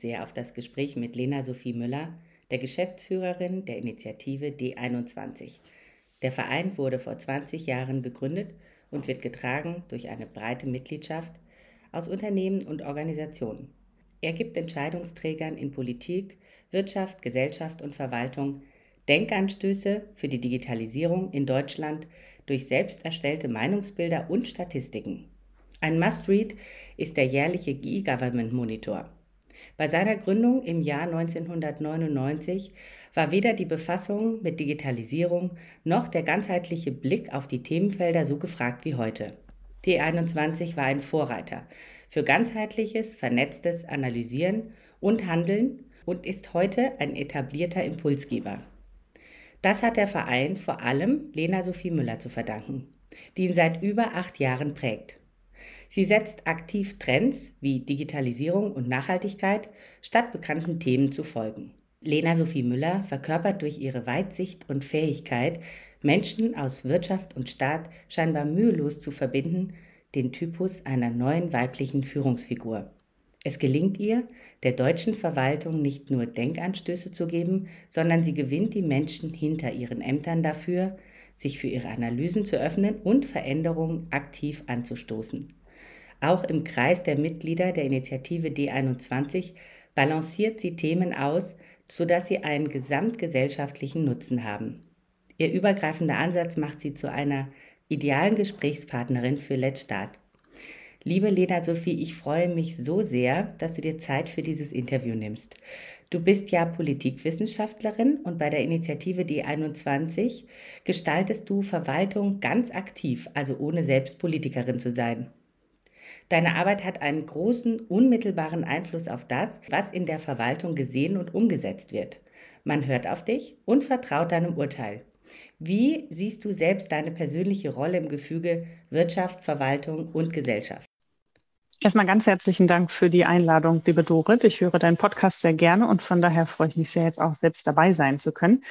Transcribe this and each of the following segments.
Sehr auf das Gespräch mit Lena Sophie Müller, der Geschäftsführerin der Initiative D21. Der Verein wurde vor 20 Jahren gegründet und wird getragen durch eine breite Mitgliedschaft aus Unternehmen und Organisationen. Er gibt Entscheidungsträgern in Politik, Wirtschaft, Gesellschaft und Verwaltung Denkanstöße für die Digitalisierung in Deutschland durch selbst erstellte Meinungsbilder und Statistiken. Ein Must-Read ist der jährliche E-Government Monitor. Bei seiner Gründung im Jahr 1999 war weder die Befassung mit Digitalisierung noch der ganzheitliche Blick auf die Themenfelder so gefragt wie heute. T21 war ein Vorreiter für ganzheitliches, vernetztes Analysieren und Handeln und ist heute ein etablierter Impulsgeber. Das hat der Verein vor allem Lena Sophie Müller zu verdanken, die ihn seit über acht Jahren prägt. Sie setzt aktiv Trends wie Digitalisierung und Nachhaltigkeit, statt bekannten Themen zu folgen. Lena Sophie Müller verkörpert durch ihre Weitsicht und Fähigkeit, Menschen aus Wirtschaft und Staat scheinbar mühelos zu verbinden, den Typus einer neuen weiblichen Führungsfigur. Es gelingt ihr, der deutschen Verwaltung nicht nur Denkanstöße zu geben, sondern sie gewinnt die Menschen hinter ihren Ämtern dafür, sich für ihre Analysen zu öffnen und Veränderungen aktiv anzustoßen. Auch im Kreis der Mitglieder der Initiative D21 balanciert sie Themen aus, sodass sie einen gesamtgesellschaftlichen Nutzen haben. Ihr übergreifender Ansatz macht sie zu einer idealen Gesprächspartnerin für Let's Start. Liebe Lena Sophie, ich freue mich so sehr, dass du dir Zeit für dieses Interview nimmst. Du bist ja Politikwissenschaftlerin und bei der Initiative D21 gestaltest du Verwaltung ganz aktiv, also ohne selbst Politikerin zu sein. Deine Arbeit hat einen großen, unmittelbaren Einfluss auf das, was in der Verwaltung gesehen und umgesetzt wird. Man hört auf dich und vertraut deinem Urteil. Wie siehst du selbst deine persönliche Rolle im Gefüge Wirtschaft, Verwaltung und Gesellschaft? Erstmal ganz herzlichen Dank für die Einladung, liebe Dorit. Ich höre deinen Podcast sehr gerne und von daher freue ich mich sehr, jetzt auch selbst dabei sein zu können.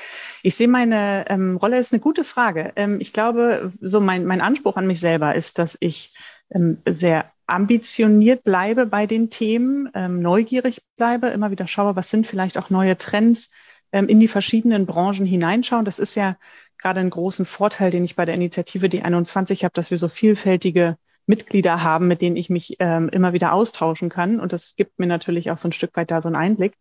Ich sehe meine ähm, Rolle ist eine gute Frage. Ähm, ich glaube, so mein, mein Anspruch an mich selber ist, dass ich ähm, sehr ambitioniert bleibe bei den Themen, ähm, neugierig bleibe, immer wieder schaue, was sind vielleicht auch neue Trends ähm, in die verschiedenen Branchen hineinschauen. Das ist ja gerade ein großen Vorteil, den ich bei der Initiative D21 habe, dass wir so vielfältige Mitglieder haben, mit denen ich mich ähm, immer wieder austauschen kann. Und das gibt mir natürlich auch so ein Stück weit da so einen Einblick.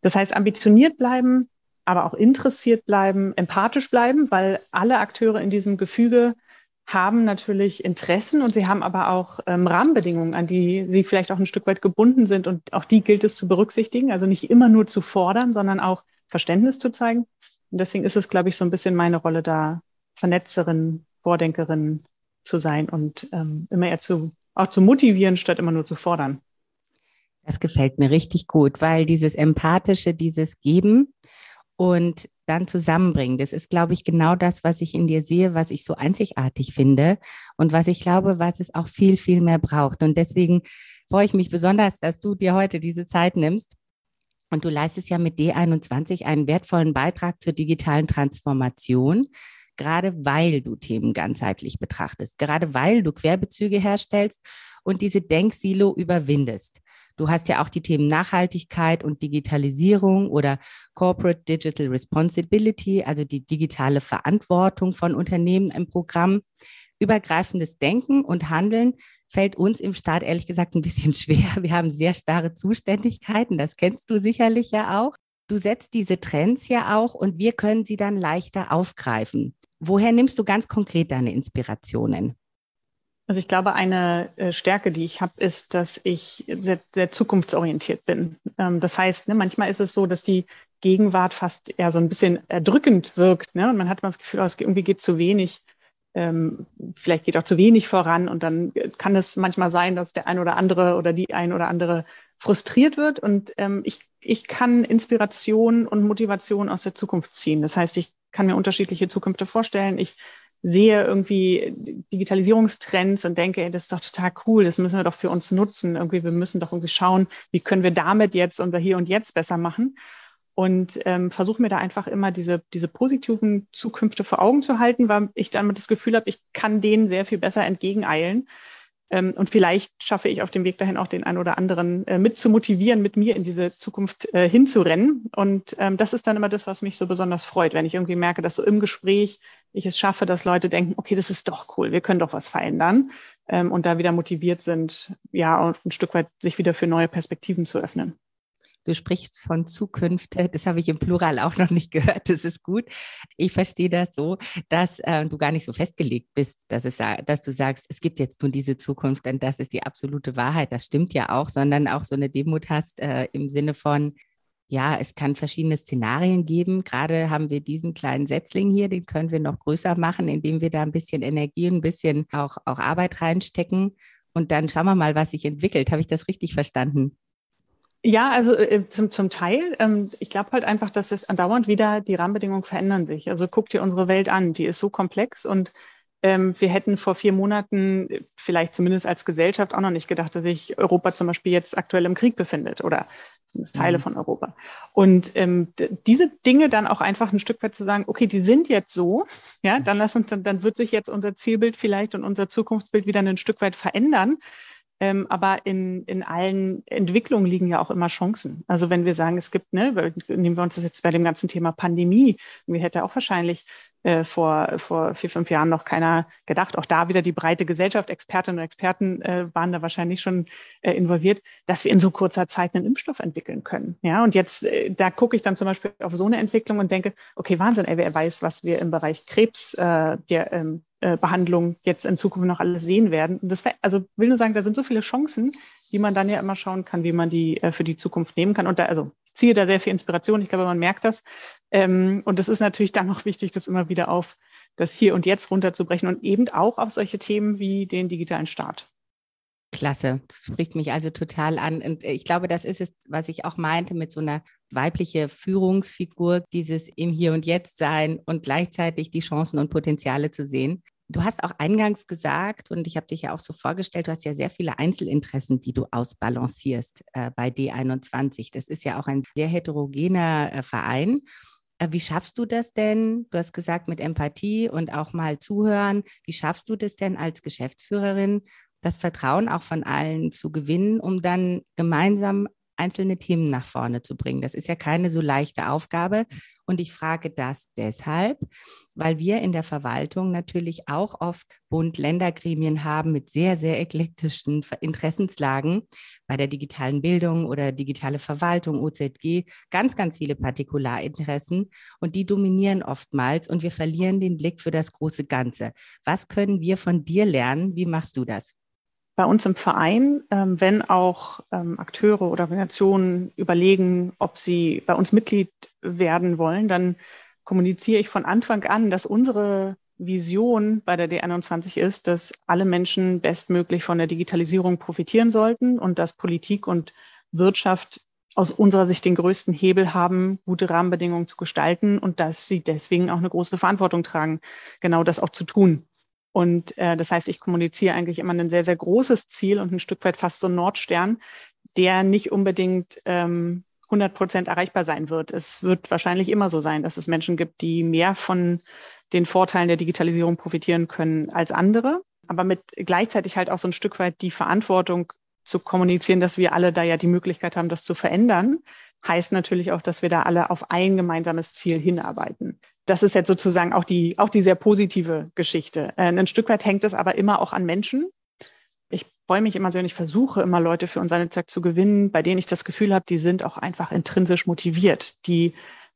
Das heißt, ambitioniert bleiben, aber auch interessiert bleiben, empathisch bleiben, weil alle Akteure in diesem Gefüge haben natürlich Interessen und sie haben aber auch ähm, Rahmenbedingungen, an die sie vielleicht auch ein Stück weit gebunden sind und auch die gilt es zu berücksichtigen. Also nicht immer nur zu fordern, sondern auch Verständnis zu zeigen. Und deswegen ist es, glaube ich, so ein bisschen meine Rolle da, Vernetzerin, Vordenkerin zu sein und ähm, immer eher zu, auch zu motivieren, statt immer nur zu fordern. Das gefällt mir richtig gut, weil dieses Empathische, dieses Geben und dann zusammenbringen. Das ist, glaube ich, genau das, was ich in dir sehe, was ich so einzigartig finde und was ich glaube, was es auch viel, viel mehr braucht. Und deswegen freue ich mich besonders, dass du dir heute diese Zeit nimmst. Und du leistest ja mit D21 einen wertvollen Beitrag zur digitalen Transformation, gerade weil du Themen ganzheitlich betrachtest, gerade weil du Querbezüge herstellst und diese Denksilo überwindest. Du hast ja auch die Themen Nachhaltigkeit und Digitalisierung oder Corporate Digital Responsibility, also die digitale Verantwortung von Unternehmen im Programm. Übergreifendes Denken und Handeln fällt uns im Staat ehrlich gesagt ein bisschen schwer. Wir haben sehr starre Zuständigkeiten, das kennst du sicherlich ja auch. Du setzt diese Trends ja auch und wir können sie dann leichter aufgreifen. Woher nimmst du ganz konkret deine Inspirationen? Also ich glaube, eine äh, Stärke, die ich habe, ist, dass ich sehr, sehr zukunftsorientiert bin. Ähm, das heißt, ne, manchmal ist es so, dass die Gegenwart fast eher so ein bisschen erdrückend wirkt. Ne? Und man hat immer das Gefühl, oh, irgendwie geht zu wenig. Ähm, vielleicht geht auch zu wenig voran. Und dann kann es manchmal sein, dass der ein oder andere oder die ein oder andere frustriert wird und ähm, ich, ich kann Inspiration und Motivation aus der Zukunft ziehen. Das heißt, ich kann mir unterschiedliche Zukünfte vorstellen. Ich sehe irgendwie Digitalisierungstrends und denke, das ist doch total cool, das müssen wir doch für uns nutzen. Irgendwie, wir müssen doch irgendwie schauen, wie können wir damit jetzt unser Hier und Jetzt besser machen. Und ähm, versuche mir da einfach immer diese, diese positiven Zukünfte vor Augen zu halten, weil ich dann das Gefühl habe, ich kann denen sehr viel besser entgegeneilen und vielleicht schaffe ich auf dem Weg dahin auch den einen oder anderen äh, mit zu motivieren, mit mir in diese Zukunft äh, hinzurennen. Und ähm, das ist dann immer das, was mich so besonders freut, wenn ich irgendwie merke, dass so im Gespräch ich es schaffe, dass Leute denken, okay, das ist doch cool, wir können doch was verändern ähm, und da wieder motiviert sind, ja, und ein Stück weit sich wieder für neue Perspektiven zu öffnen. Du sprichst von Zukünfte, das habe ich im Plural auch noch nicht gehört, das ist gut. Ich verstehe das so, dass äh, du gar nicht so festgelegt bist, dass, es, dass du sagst, es gibt jetzt nur diese Zukunft und das ist die absolute Wahrheit. Das stimmt ja auch, sondern auch so eine Demut hast äh, im Sinne von, ja, es kann verschiedene Szenarien geben. Gerade haben wir diesen kleinen Setzling hier, den können wir noch größer machen, indem wir da ein bisschen Energie, ein bisschen auch, auch Arbeit reinstecken. Und dann schauen wir mal, was sich entwickelt. Habe ich das richtig verstanden? Ja, also äh, zum, zum Teil. Ähm, ich glaube halt einfach, dass es andauernd wieder, die Rahmenbedingungen verändern sich. Also guck dir unsere Welt an, die ist so komplex und ähm, wir hätten vor vier Monaten vielleicht zumindest als Gesellschaft auch noch nicht gedacht, dass sich Europa zum Beispiel jetzt aktuell im Krieg befindet oder zumindest Teile mhm. von Europa. Und ähm, diese Dinge dann auch einfach ein Stück weit zu sagen, okay, die sind jetzt so, ja, dann lass uns, dann, dann wird sich jetzt unser Zielbild vielleicht und unser Zukunftsbild wieder ein Stück weit verändern. Ähm, aber in, in allen Entwicklungen liegen ja auch immer Chancen. Also wenn wir sagen, es gibt, ne, nehmen wir uns das jetzt bei dem ganzen Thema Pandemie, mir hätte auch wahrscheinlich äh, vor, vor vier, fünf Jahren noch keiner gedacht. Auch da wieder die breite Gesellschaft, Expertinnen und Experten äh, waren da wahrscheinlich schon äh, involviert, dass wir in so kurzer Zeit einen Impfstoff entwickeln können. Ja, und jetzt, äh, da gucke ich dann zum Beispiel auf so eine Entwicklung und denke, okay, Wahnsinn, ey, wer weiß, was wir im Bereich Krebs, äh, der ähm, äh, Behandlung jetzt in Zukunft noch alles sehen werden. Das, also will nur sagen, da sind so viele Chancen, die man dann ja immer schauen kann, wie man die für die Zukunft nehmen kann. Und da, also ziehe da sehr viel Inspiration. Ich glaube, man merkt das. Ähm, und es ist natürlich dann noch wichtig, das immer wieder auf das Hier und Jetzt runterzubrechen und eben auch auf solche Themen wie den digitalen Staat. Klasse, das spricht mich also total an. Und ich glaube, das ist es, was ich auch meinte mit so einer weibliche Führungsfigur, dieses im Hier und Jetzt sein und gleichzeitig die Chancen und Potenziale zu sehen. Du hast auch eingangs gesagt, und ich habe dich ja auch so vorgestellt, du hast ja sehr viele Einzelinteressen, die du ausbalancierst äh, bei D21. Das ist ja auch ein sehr heterogener äh, Verein. Äh, wie schaffst du das denn? Du hast gesagt, mit Empathie und auch mal zuhören. Wie schaffst du das denn als Geschäftsführerin, das Vertrauen auch von allen zu gewinnen, um dann gemeinsam einzelne Themen nach vorne zu bringen. Das ist ja keine so leichte Aufgabe. Und ich frage das deshalb, weil wir in der Verwaltung natürlich auch oft Bund-Länder-Gremien haben mit sehr, sehr eklektischen Interessenslagen bei der digitalen Bildung oder digitale Verwaltung, OZG, ganz, ganz viele Partikularinteressen und die dominieren oftmals und wir verlieren den Blick für das große Ganze. Was können wir von dir lernen? Wie machst du das? Bei uns im Verein, ähm, wenn auch ähm, Akteure oder Organisationen überlegen, ob sie bei uns Mitglied werden wollen, dann kommuniziere ich von Anfang an, dass unsere Vision bei der D21 ist, dass alle Menschen bestmöglich von der Digitalisierung profitieren sollten und dass Politik und Wirtschaft aus unserer Sicht den größten Hebel haben, gute Rahmenbedingungen zu gestalten und dass sie deswegen auch eine große Verantwortung tragen, genau das auch zu tun. Und äh, das heißt, ich kommuniziere eigentlich immer ein sehr, sehr großes Ziel und ein Stück weit fast so ein Nordstern, der nicht unbedingt ähm, 100 Prozent erreichbar sein wird. Es wird wahrscheinlich immer so sein, dass es Menschen gibt, die mehr von den Vorteilen der Digitalisierung profitieren können als andere, aber mit gleichzeitig halt auch so ein Stück weit die Verantwortung zu kommunizieren, dass wir alle da ja die Möglichkeit haben, das zu verändern, heißt natürlich auch, dass wir da alle auf ein gemeinsames Ziel hinarbeiten das ist jetzt sozusagen auch die, auch die sehr positive Geschichte. Äh, ein Stück weit hängt es aber immer auch an Menschen. Ich freue mich immer sehr und ich versuche immer Leute für unser Netzwerk zu gewinnen, bei denen ich das Gefühl habe, die sind auch einfach intrinsisch motiviert. Die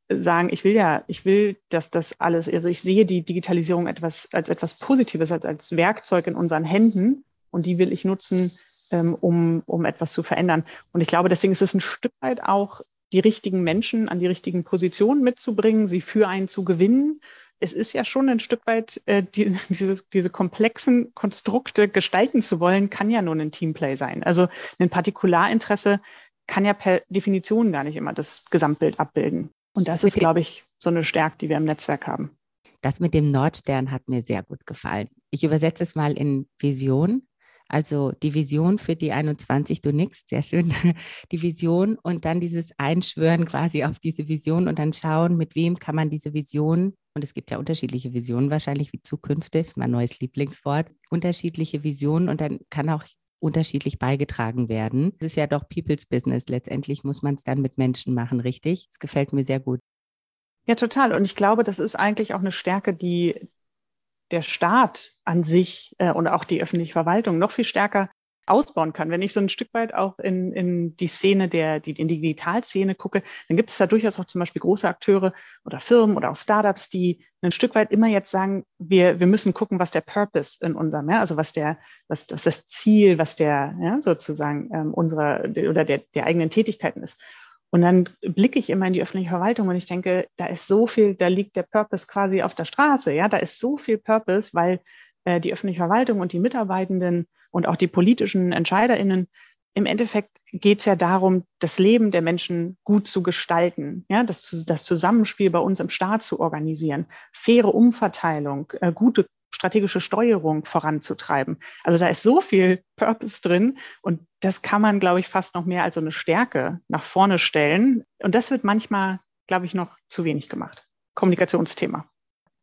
sagen, ich will ja, ich will, dass das alles, also ich sehe die Digitalisierung etwas, als etwas Positives, als, als Werkzeug in unseren Händen und die will ich nutzen, ähm, um, um etwas zu verändern. Und ich glaube, deswegen ist es ein Stück weit auch die richtigen Menschen an die richtigen Positionen mitzubringen, sie für einen zu gewinnen. Es ist ja schon ein Stück weit, äh, die, diese, diese komplexen Konstrukte gestalten zu wollen, kann ja nur ein Teamplay sein. Also ein Partikularinteresse kann ja per Definition gar nicht immer das Gesamtbild abbilden. Und das ist, glaube ich, so eine Stärke, die wir im Netzwerk haben. Das mit dem Nordstern hat mir sehr gut gefallen. Ich übersetze es mal in Vision. Also die Vision für die 21, du nix, sehr schön. Die Vision und dann dieses Einschwören quasi auf diese Vision und dann schauen, mit wem kann man diese Vision, und es gibt ja unterschiedliche Visionen wahrscheinlich wie Zukünfte, mein neues Lieblingswort, unterschiedliche Visionen und dann kann auch unterschiedlich beigetragen werden. Es ist ja doch People's Business. Letztendlich muss man es dann mit Menschen machen, richtig? Es gefällt mir sehr gut. Ja, total. Und ich glaube, das ist eigentlich auch eine Stärke, die der Staat an sich äh, und auch die öffentliche Verwaltung noch viel stärker ausbauen kann. Wenn ich so ein Stück weit auch in, in die Szene der, die, in die Digitalszene gucke, dann gibt es da durchaus auch zum Beispiel große Akteure oder Firmen oder auch Startups, die ein Stück weit immer jetzt sagen, wir, wir müssen gucken, was der Purpose in unserem, ja, also was der, was, was das Ziel, was der, ja, sozusagen ähm, unserer oder der, der eigenen Tätigkeiten ist. Und dann blicke ich immer in die öffentliche Verwaltung und ich denke, da ist so viel, da liegt der Purpose quasi auf der Straße. Ja, da ist so viel Purpose, weil äh, die öffentliche Verwaltung und die Mitarbeitenden und auch die politischen EntscheiderInnen im Endeffekt geht es ja darum, das Leben der Menschen gut zu gestalten, ja, das, das Zusammenspiel bei uns im Staat zu organisieren, faire Umverteilung, äh, gute strategische Steuerung voranzutreiben. Also da ist so viel Purpose drin und das kann man, glaube ich, fast noch mehr als so eine Stärke nach vorne stellen. Und das wird manchmal, glaube ich, noch zu wenig gemacht. Kommunikationsthema.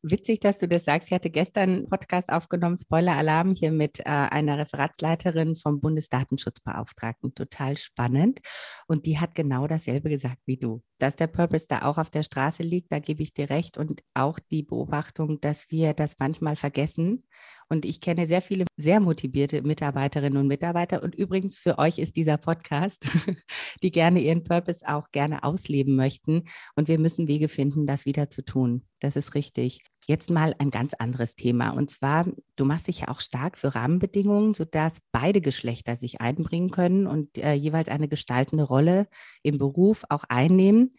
Witzig, dass du das sagst. Ich hatte gestern einen Podcast aufgenommen, Spoiler-Alarm, hier mit äh, einer Referatsleiterin vom Bundesdatenschutzbeauftragten. Total spannend. Und die hat genau dasselbe gesagt wie du. Dass der Purpose da auch auf der Straße liegt, da gebe ich dir recht. Und auch die Beobachtung, dass wir das manchmal vergessen. Und ich kenne sehr viele sehr motivierte Mitarbeiterinnen und Mitarbeiter. Und übrigens für euch ist dieser Podcast, die gerne ihren Purpose auch gerne ausleben möchten. Und wir müssen Wege finden, das wieder zu tun. Das ist richtig. Jetzt mal ein ganz anderes Thema. Und zwar, du machst dich ja auch stark für Rahmenbedingungen, sodass beide Geschlechter sich einbringen können und äh, jeweils eine gestaltende Rolle im Beruf auch einnehmen.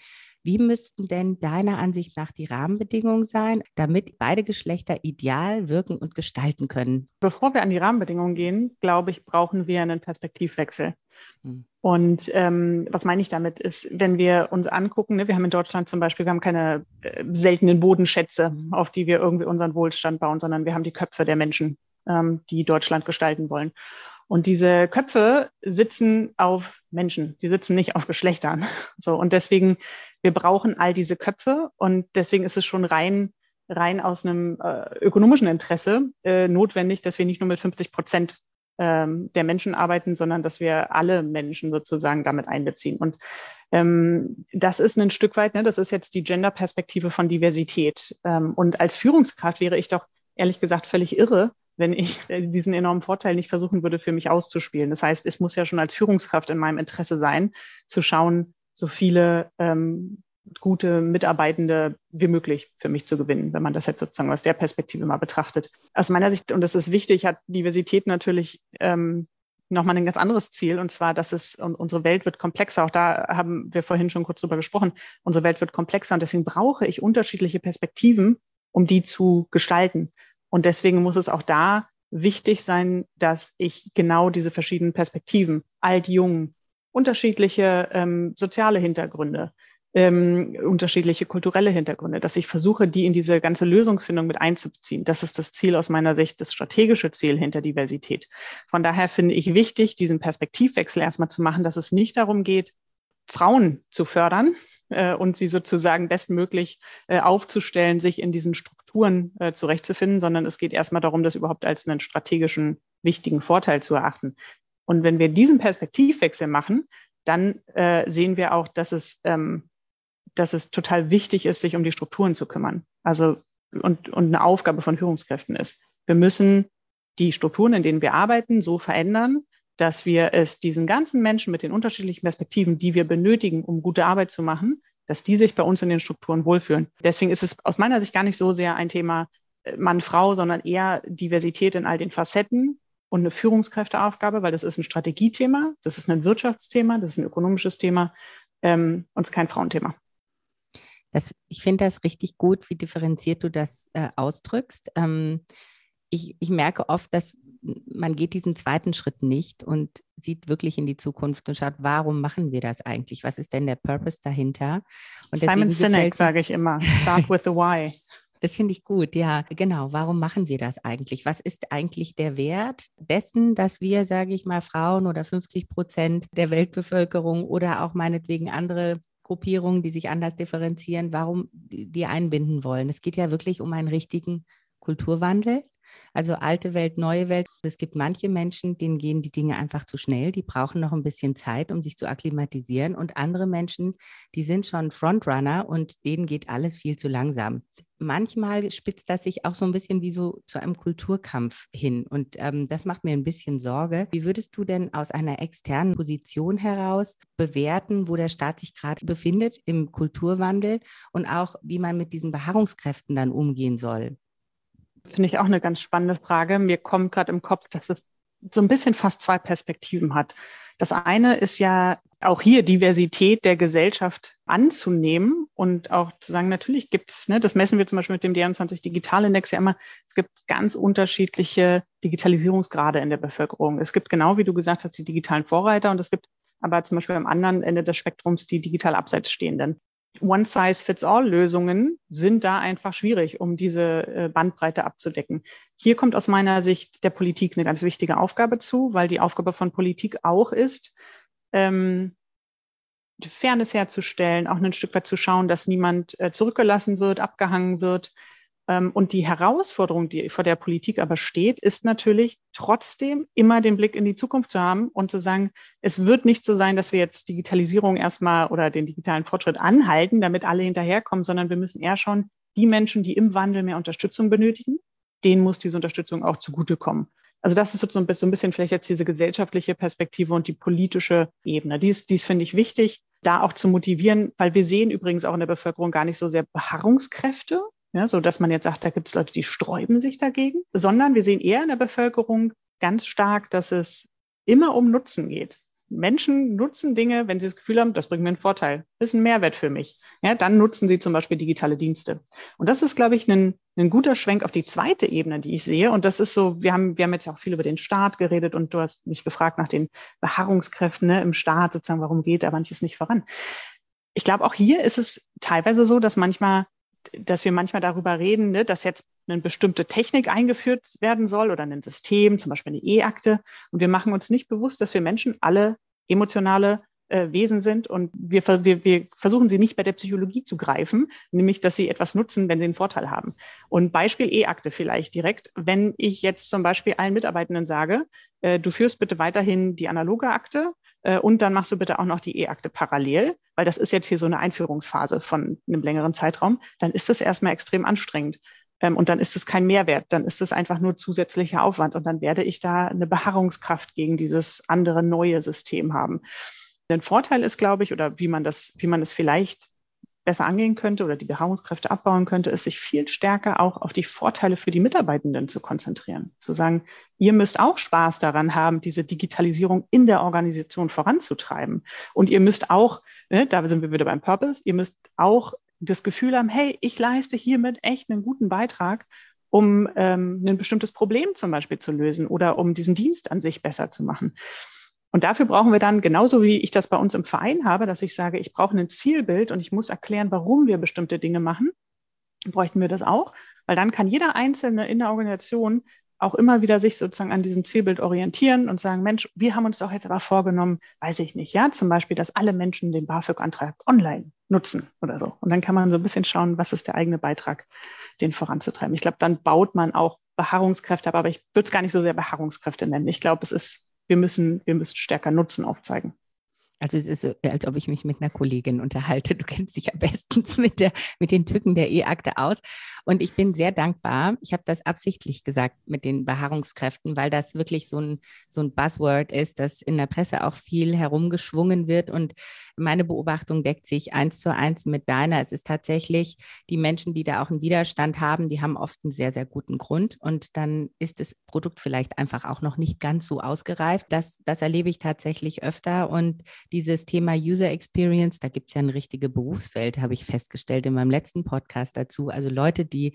Wie müssten denn deiner Ansicht nach die Rahmenbedingungen sein, damit beide Geschlechter ideal wirken und gestalten können? Bevor wir an die Rahmenbedingungen gehen, glaube ich, brauchen wir einen Perspektivwechsel. Hm. Und ähm, was meine ich damit ist, wenn wir uns angucken, ne, wir haben in Deutschland zum Beispiel, wir haben keine äh, seltenen Bodenschätze, auf die wir irgendwie unseren Wohlstand bauen, sondern wir haben die Köpfe der Menschen, ähm, die Deutschland gestalten wollen. Und diese Köpfe sitzen auf Menschen, die sitzen nicht auf Geschlechtern. So, und deswegen, wir brauchen all diese Köpfe und deswegen ist es schon rein, rein aus einem äh, ökonomischen Interesse äh, notwendig, dass wir nicht nur mit 50 Prozent ähm, der Menschen arbeiten, sondern dass wir alle Menschen sozusagen damit einbeziehen. Und ähm, das ist ein Stück weit, ne, das ist jetzt die Gender-Perspektive von Diversität. Ähm, und als Führungskraft wäre ich doch ehrlich gesagt völlig irre, wenn ich diesen enormen Vorteil nicht versuchen würde, für mich auszuspielen. Das heißt, es muss ja schon als Führungskraft in meinem Interesse sein, zu schauen, so viele ähm, gute Mitarbeitende wie möglich für mich zu gewinnen, wenn man das jetzt sozusagen aus der Perspektive mal betrachtet. Aus meiner Sicht, und das ist wichtig, hat Diversität natürlich ähm, nochmal ein ganz anderes Ziel, und zwar, dass es, und unsere Welt wird komplexer, auch da haben wir vorhin schon kurz drüber gesprochen, unsere Welt wird komplexer und deswegen brauche ich unterschiedliche Perspektiven, um die zu gestalten. Und deswegen muss es auch da wichtig sein, dass ich genau diese verschiedenen Perspektiven, alt, jung, unterschiedliche ähm, soziale Hintergründe, ähm, unterschiedliche kulturelle Hintergründe, dass ich versuche, die in diese ganze Lösungsfindung mit einzubeziehen. Das ist das Ziel aus meiner Sicht, das strategische Ziel hinter Diversität. Von daher finde ich wichtig, diesen Perspektivwechsel erstmal zu machen, dass es nicht darum geht, Frauen zu fördern äh, und sie sozusagen bestmöglich äh, aufzustellen, sich in diesen Strukturen äh, zurechtzufinden, sondern es geht erstmal darum, das überhaupt als einen strategischen wichtigen Vorteil zu erachten. Und wenn wir diesen Perspektivwechsel machen, dann äh, sehen wir auch, dass es, ähm, dass es total wichtig ist, sich um die Strukturen zu kümmern. Also und, und eine Aufgabe von Führungskräften ist. Wir müssen die Strukturen, in denen wir arbeiten, so verändern, dass wir es diesen ganzen Menschen mit den unterschiedlichen Perspektiven, die wir benötigen, um gute Arbeit zu machen, dass die sich bei uns in den Strukturen wohlfühlen. Deswegen ist es aus meiner Sicht gar nicht so sehr ein Thema äh, Mann, Frau, sondern eher Diversität in all den Facetten und eine Führungskräfteaufgabe, weil das ist ein Strategiethema, das ist ein Wirtschaftsthema, das ist ein ökonomisches Thema ähm, und kein Frauenthema. Das, ich finde das richtig gut, wie differenziert du das äh, ausdrückst. Ähm, ich, ich merke oft, dass man geht diesen zweiten Schritt nicht und sieht wirklich in die Zukunft und schaut, warum machen wir das eigentlich? Was ist denn der Purpose dahinter? Und Simon Sinek sage ich immer, start with the why. Das finde ich gut, ja, genau. Warum machen wir das eigentlich? Was ist eigentlich der Wert dessen, dass wir, sage ich mal, Frauen oder 50 Prozent der Weltbevölkerung oder auch meinetwegen andere Gruppierungen, die sich anders differenzieren, warum die einbinden wollen? Es geht ja wirklich um einen richtigen Kulturwandel. Also alte Welt, neue Welt. Es gibt manche Menschen, denen gehen die Dinge einfach zu schnell. Die brauchen noch ein bisschen Zeit, um sich zu akklimatisieren. Und andere Menschen, die sind schon Frontrunner und denen geht alles viel zu langsam. Manchmal spitzt das sich auch so ein bisschen wie so zu einem Kulturkampf hin. Und ähm, das macht mir ein bisschen Sorge. Wie würdest du denn aus einer externen Position heraus bewerten, wo der Staat sich gerade befindet im Kulturwandel und auch, wie man mit diesen Beharrungskräften dann umgehen soll? Finde ich auch eine ganz spannende Frage. Mir kommt gerade im Kopf, dass es so ein bisschen fast zwei Perspektiven hat. Das eine ist ja auch hier Diversität der Gesellschaft anzunehmen und auch zu sagen, natürlich gibt es, ne, das messen wir zum Beispiel mit dem D21 Digitalindex ja immer, es gibt ganz unterschiedliche Digitalisierungsgrade in der Bevölkerung. Es gibt genau, wie du gesagt hast, die digitalen Vorreiter und es gibt aber zum Beispiel am anderen Ende des Spektrums die digital abseits stehenden. One-Size-Fits-All-Lösungen sind da einfach schwierig, um diese äh, Bandbreite abzudecken. Hier kommt aus meiner Sicht der Politik eine ganz wichtige Aufgabe zu, weil die Aufgabe von Politik auch ist, ähm, Fairness herzustellen, auch ein Stück weit zu schauen, dass niemand äh, zurückgelassen wird, abgehangen wird, und die Herausforderung, die vor der Politik aber steht, ist natürlich trotzdem immer den Blick in die Zukunft zu haben und zu sagen, es wird nicht so sein, dass wir jetzt Digitalisierung erstmal oder den digitalen Fortschritt anhalten, damit alle hinterherkommen, sondern wir müssen eher schauen, die Menschen, die im Wandel mehr Unterstützung benötigen, denen muss diese Unterstützung auch zugutekommen. Also das ist so ein bisschen vielleicht jetzt diese gesellschaftliche Perspektive und die politische Ebene. Dies, dies finde ich wichtig, da auch zu motivieren, weil wir sehen übrigens auch in der Bevölkerung gar nicht so sehr Beharrungskräfte, ja, so dass man jetzt sagt, da gibt es Leute, die sträuben sich dagegen, sondern wir sehen eher in der Bevölkerung ganz stark, dass es immer um Nutzen geht. Menschen nutzen Dinge, wenn sie das Gefühl haben, das bringt mir einen Vorteil, ist ein Mehrwert für mich. Ja, dann nutzen sie zum Beispiel digitale Dienste. Und das ist, glaube ich, ein, ein guter Schwenk auf die zweite Ebene, die ich sehe. Und das ist so, wir haben, wir haben jetzt ja auch viel über den Staat geredet und du hast mich gefragt nach den Beharrungskräften ne, im Staat, sozusagen, warum geht da manches nicht voran. Ich glaube, auch hier ist es teilweise so, dass manchmal dass wir manchmal darüber reden, ne, dass jetzt eine bestimmte Technik eingeführt werden soll oder ein System, zum Beispiel eine E-Akte. Und wir machen uns nicht bewusst, dass wir Menschen alle emotionale äh, Wesen sind und wir, wir, wir versuchen sie nicht bei der Psychologie zu greifen, nämlich dass sie etwas nutzen, wenn sie einen Vorteil haben. Und Beispiel E-Akte vielleicht direkt. Wenn ich jetzt zum Beispiel allen Mitarbeitenden sage, äh, du führst bitte weiterhin die analoge Akte und dann machst du bitte auch noch die E-Akte parallel, weil das ist jetzt hier so eine Einführungsphase von einem längeren Zeitraum, dann ist das erstmal extrem anstrengend. Ähm, und dann ist es kein Mehrwert, dann ist es einfach nur zusätzlicher Aufwand und dann werde ich da eine Beharrungskraft gegen dieses andere neue System haben. Ein Vorteil ist, glaube ich, oder wie man das, wie man es vielleicht besser angehen könnte oder die Beharrungskräfte abbauen könnte, ist sich viel stärker auch auf die Vorteile für die Mitarbeitenden zu konzentrieren. Zu sagen, ihr müsst auch Spaß daran haben, diese Digitalisierung in der Organisation voranzutreiben. Und ihr müsst auch, ne, da sind wir wieder beim Purpose, ihr müsst auch das Gefühl haben, hey, ich leiste hiermit echt einen guten Beitrag, um ähm, ein bestimmtes Problem zum Beispiel zu lösen oder um diesen Dienst an sich besser zu machen. Und dafür brauchen wir dann, genauso wie ich das bei uns im Verein habe, dass ich sage, ich brauche ein Zielbild und ich muss erklären, warum wir bestimmte Dinge machen, bräuchten wir das auch, weil dann kann jeder Einzelne in der Organisation auch immer wieder sich sozusagen an diesem Zielbild orientieren und sagen, Mensch, wir haben uns doch jetzt aber vorgenommen, weiß ich nicht, ja, zum Beispiel, dass alle Menschen den BAföG-Antrag online nutzen oder so. Und dann kann man so ein bisschen schauen, was ist der eigene Beitrag, den voranzutreiben. Ich glaube, dann baut man auch Beharrungskräfte ab, aber ich würde es gar nicht so sehr Beharrungskräfte nennen. Ich glaube, es ist wir müssen, wir müssen stärker Nutzen aufzeigen. Also es ist so, als ob ich mich mit einer Kollegin unterhalte. Du kennst dich ja bestens mit, der, mit den Tücken der E-Akte aus. Und ich bin sehr dankbar. Ich habe das absichtlich gesagt mit den Beharrungskräften, weil das wirklich so ein, so ein Buzzword ist, das in der Presse auch viel herumgeschwungen wird. Und meine Beobachtung deckt sich eins zu eins mit deiner. Es ist tatsächlich die Menschen, die da auch einen Widerstand haben, die haben oft einen sehr, sehr guten Grund. Und dann ist das Produkt vielleicht einfach auch noch nicht ganz so ausgereift. Das, das erlebe ich tatsächlich öfter. Und dieses Thema User Experience, da gibt es ja ein richtiges Berufsfeld, habe ich festgestellt in meinem letzten Podcast dazu. Also Leute, die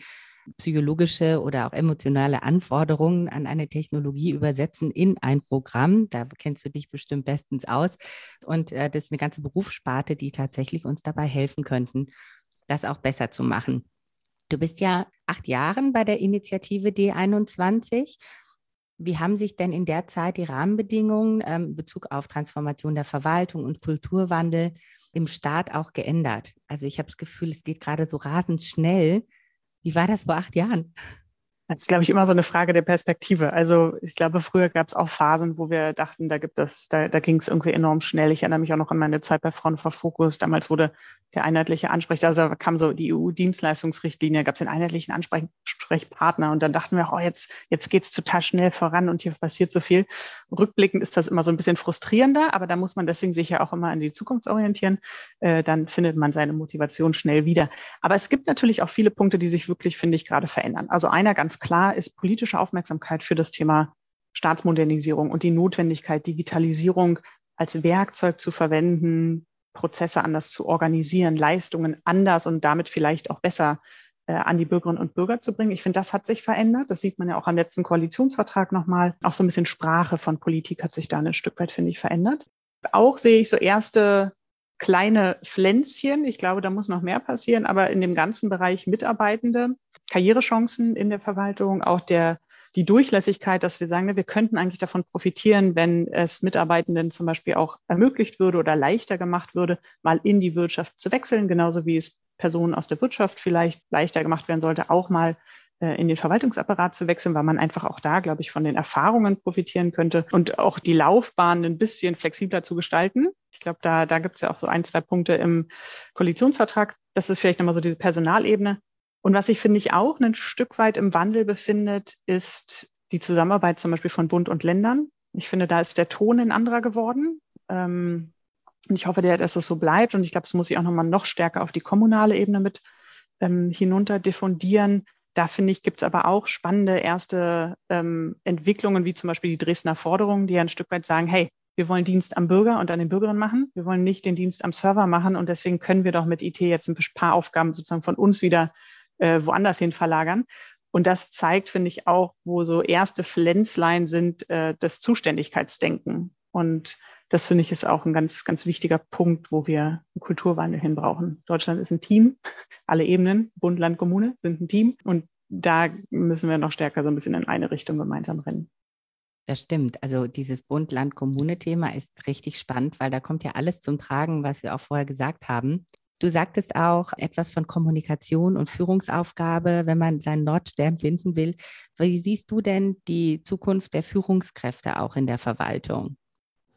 psychologische oder auch emotionale Anforderungen an eine Technologie übersetzen in ein Programm. Da kennst du dich bestimmt bestens aus. Und äh, das ist eine ganze Berufssparte, die tatsächlich uns dabei helfen könnten, das auch besser zu machen. Du bist ja acht Jahren bei der Initiative D21. Wie haben sich denn in der Zeit die Rahmenbedingungen ähm, in Bezug auf Transformation der Verwaltung und Kulturwandel im Staat auch geändert? Also ich habe das Gefühl, es geht gerade so rasend schnell. Wie war das vor acht Jahren? Das ist, glaube ich, immer so eine Frage der Perspektive. Also ich glaube, früher gab es auch Phasen, wo wir dachten, da gibt es, da, da ging es irgendwie enorm schnell. Ich erinnere mich auch noch an meine Zeit bei Frauen vor Fokus. Damals wurde der einheitliche Ansprech, also kam so die EU-Dienstleistungsrichtlinie, gab es den einheitlichen Ansprechpartner und dann dachten wir, oh, jetzt, jetzt geht es total schnell voran und hier passiert so viel. Rückblickend ist das immer so ein bisschen frustrierender, aber da muss man deswegen sich ja auch immer an die Zukunft orientieren. Äh, dann findet man seine Motivation schnell wieder. Aber es gibt natürlich auch viele Punkte, die sich wirklich, finde ich, gerade verändern. Also einer ganz klar ist politische Aufmerksamkeit für das Thema Staatsmodernisierung und die Notwendigkeit, Digitalisierung als Werkzeug zu verwenden, Prozesse anders zu organisieren, Leistungen anders und damit vielleicht auch besser äh, an die Bürgerinnen und Bürger zu bringen. Ich finde, das hat sich verändert. Das sieht man ja auch am letzten Koalitionsvertrag nochmal. Auch so ein bisschen Sprache von Politik hat sich da ein Stück weit, finde ich, verändert. Auch sehe ich so erste kleine Pflänzchen. Ich glaube, da muss noch mehr passieren, aber in dem ganzen Bereich Mitarbeitende, Karrierechancen in der Verwaltung, auch der die Durchlässigkeit, dass wir sagen, ne, wir könnten eigentlich davon profitieren, wenn es Mitarbeitenden zum Beispiel auch ermöglicht würde oder leichter gemacht würde, mal in die Wirtschaft zu wechseln, genauso wie es Personen aus der Wirtschaft vielleicht leichter gemacht werden sollte, auch mal äh, in den Verwaltungsapparat zu wechseln, weil man einfach auch da, glaube ich, von den Erfahrungen profitieren könnte und auch die Laufbahn ein bisschen flexibler zu gestalten. Ich glaube, da, da gibt es ja auch so ein, zwei Punkte im Koalitionsvertrag. Das ist vielleicht nochmal so diese Personalebene. Und was sich, finde ich, auch ein Stück weit im Wandel befindet, ist die Zusammenarbeit zum Beispiel von Bund und Ländern. Ich finde, da ist der Ton ein anderer geworden. Ähm, und ich hoffe, dass es so bleibt. Und ich glaube, es muss sich auch nochmal noch stärker auf die kommunale Ebene mit ähm, hinunter diffundieren. Da finde ich, gibt es aber auch spannende erste ähm, Entwicklungen, wie zum Beispiel die Dresdner Forderungen, die ja ein Stück weit sagen, hey, wir wollen Dienst am Bürger und an den Bürgerinnen machen. Wir wollen nicht den Dienst am Server machen. Und deswegen können wir doch mit IT jetzt ein paar Aufgaben sozusagen von uns wieder äh, woanders hin verlagern. Und das zeigt, finde ich, auch, wo so erste Pflänzlein sind, äh, das Zuständigkeitsdenken. Und das finde ich ist auch ein ganz, ganz wichtiger Punkt, wo wir einen Kulturwandel hin brauchen. Deutschland ist ein Team, alle Ebenen, Bund, Land, Kommune sind ein Team und da müssen wir noch stärker so ein bisschen in eine Richtung gemeinsam rennen. Das stimmt. Also dieses Bund-Land-Kommune-Thema ist richtig spannend, weil da kommt ja alles zum Tragen, was wir auch vorher gesagt haben. Du sagtest auch etwas von Kommunikation und Führungsaufgabe, wenn man seinen Nordstern finden will. Wie siehst du denn die Zukunft der Führungskräfte auch in der Verwaltung?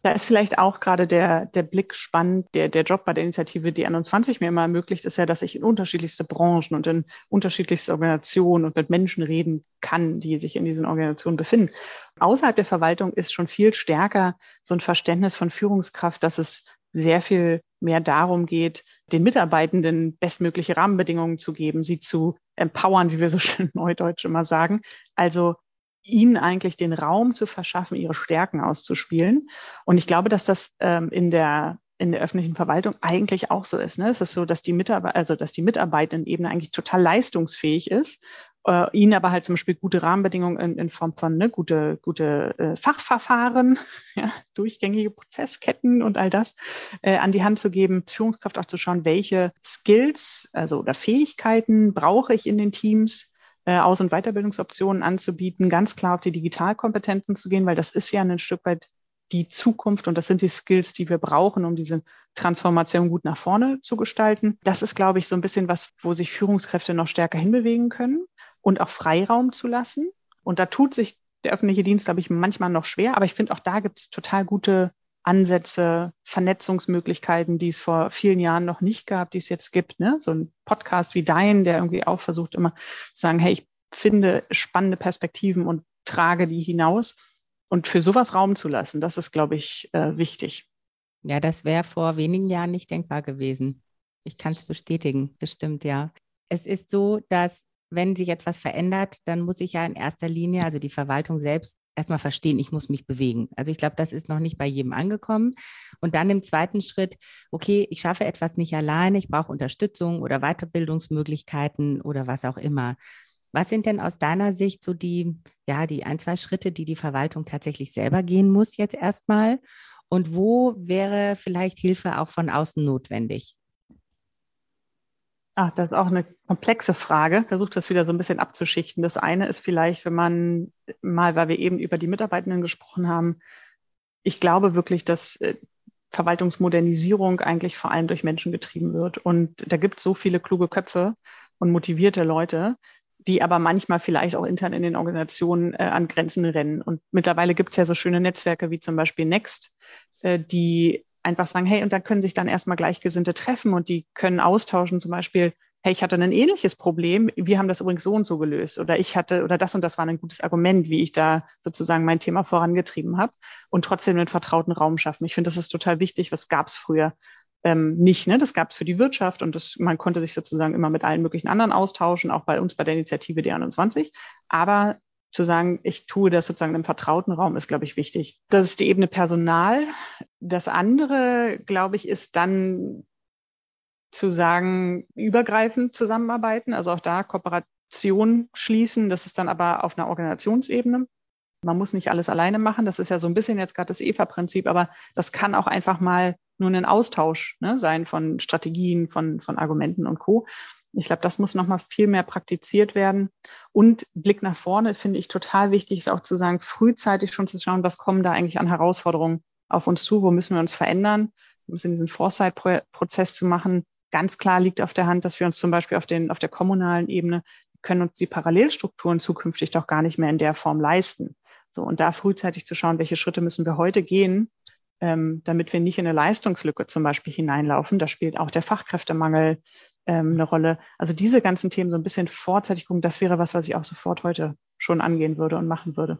Da ist vielleicht auch gerade der, der Blick spannend. Der, der Job bei der Initiative D21 mir immer ermöglicht, ist ja, dass ich in unterschiedlichste Branchen und in unterschiedlichste Organisationen und mit Menschen reden kann, die sich in diesen Organisationen befinden. Außerhalb der Verwaltung ist schon viel stärker so ein Verständnis von Führungskraft, dass es sehr viel mehr darum geht, den Mitarbeitenden bestmögliche Rahmenbedingungen zu geben, sie zu empowern, wie wir so schön neudeutsch immer sagen. Also ihnen eigentlich den Raum zu verschaffen, ihre Stärken auszuspielen. Und ich glaube, dass das ähm, in der in der öffentlichen Verwaltung eigentlich auch so ist. Ne? Es ist so, dass die Mitarbeiter, also dass die Mitarbeitendenebene eigentlich total leistungsfähig ist, äh, ihnen aber halt zum Beispiel gute Rahmenbedingungen in, in Form von ne, gute, gute äh, Fachverfahren, ja, durchgängige Prozessketten und all das äh, an die Hand zu geben, Führungskraft auch zu schauen, welche Skills, also oder Fähigkeiten brauche ich in den Teams, äh, Aus- und Weiterbildungsoptionen anzubieten, ganz klar auf die Digitalkompetenzen zu gehen, weil das ist ja ein Stück weit die Zukunft und das sind die Skills, die wir brauchen, um diese Transformation gut nach vorne zu gestalten. Das ist, glaube ich, so ein bisschen was, wo sich Führungskräfte noch stärker hinbewegen können und auch Freiraum zu lassen. Und da tut sich der öffentliche Dienst, glaube ich, manchmal noch schwer, aber ich finde auch da gibt es total gute Ansätze, Vernetzungsmöglichkeiten, die es vor vielen Jahren noch nicht gab, die es jetzt gibt. Ne? So ein Podcast wie dein, der irgendwie auch versucht immer zu sagen, hey, ich finde spannende Perspektiven und trage die hinaus. Und für sowas Raum zu lassen, das ist, glaube ich, äh, wichtig. Ja, das wäre vor wenigen Jahren nicht denkbar gewesen. Ich kann es bestätigen, das stimmt, ja. Es ist so, dass wenn sich etwas verändert, dann muss ich ja in erster Linie, also die Verwaltung selbst, erstmal verstehen, ich muss mich bewegen. Also ich glaube, das ist noch nicht bei jedem angekommen. Und dann im zweiten Schritt, okay, ich schaffe etwas nicht alleine, ich brauche Unterstützung oder Weiterbildungsmöglichkeiten oder was auch immer. Was sind denn aus deiner Sicht so die, ja, die ein, zwei Schritte, die die Verwaltung tatsächlich selber gehen muss jetzt erstmal? Und wo wäre vielleicht Hilfe auch von außen notwendig? Ach, das ist auch eine komplexe Frage. Versucht das wieder so ein bisschen abzuschichten. Das eine ist vielleicht, wenn man mal, weil wir eben über die Mitarbeitenden gesprochen haben, ich glaube wirklich, dass äh, Verwaltungsmodernisierung eigentlich vor allem durch Menschen getrieben wird. Und da gibt es so viele kluge Köpfe und motivierte Leute, die aber manchmal vielleicht auch intern in den Organisationen äh, an Grenzen rennen. Und mittlerweile gibt es ja so schöne Netzwerke wie zum Beispiel Next, äh, die einfach sagen, hey, und da können sich dann erstmal Gleichgesinnte treffen und die können austauschen, zum Beispiel, hey, ich hatte ein ähnliches Problem, wir haben das übrigens so und so gelöst oder ich hatte, oder das und das war ein gutes Argument, wie ich da sozusagen mein Thema vorangetrieben habe und trotzdem einen vertrauten Raum schaffen. Ich finde, das ist total wichtig, was gab es früher ähm, nicht. Ne? Das gab es für die Wirtschaft und das, man konnte sich sozusagen immer mit allen möglichen anderen austauschen, auch bei uns bei der Initiative D21. Aber zu sagen, ich tue das sozusagen im vertrauten Raum, ist, glaube ich, wichtig. Das ist die Ebene Personal. Das andere, glaube ich, ist dann zu sagen, übergreifend zusammenarbeiten, also auch da Kooperation schließen. Das ist dann aber auf einer Organisationsebene. Man muss nicht alles alleine machen. Das ist ja so ein bisschen jetzt gerade das EVA-Prinzip, aber das kann auch einfach mal nur ein Austausch ne, sein von Strategien, von, von Argumenten und Co. Ich glaube, das muss noch mal viel mehr praktiziert werden. Und Blick nach vorne finde ich total wichtig, ist auch zu sagen, frühzeitig schon zu schauen, was kommen da eigentlich an Herausforderungen auf uns zu, wo müssen wir uns verändern, um es in diesen Foresight-Prozess zu machen. Ganz klar liegt auf der Hand, dass wir uns zum Beispiel auf, den, auf der kommunalen Ebene können uns die Parallelstrukturen zukünftig doch gar nicht mehr in der Form leisten. So, und da frühzeitig zu schauen, welche Schritte müssen wir heute gehen, ähm, damit wir nicht in eine Leistungslücke zum Beispiel hineinlaufen. Da spielt auch der Fachkräftemangel ähm, eine Rolle. Also diese ganzen Themen so ein bisschen vorzeitig gucken, das wäre was, was ich auch sofort heute schon angehen würde und machen würde.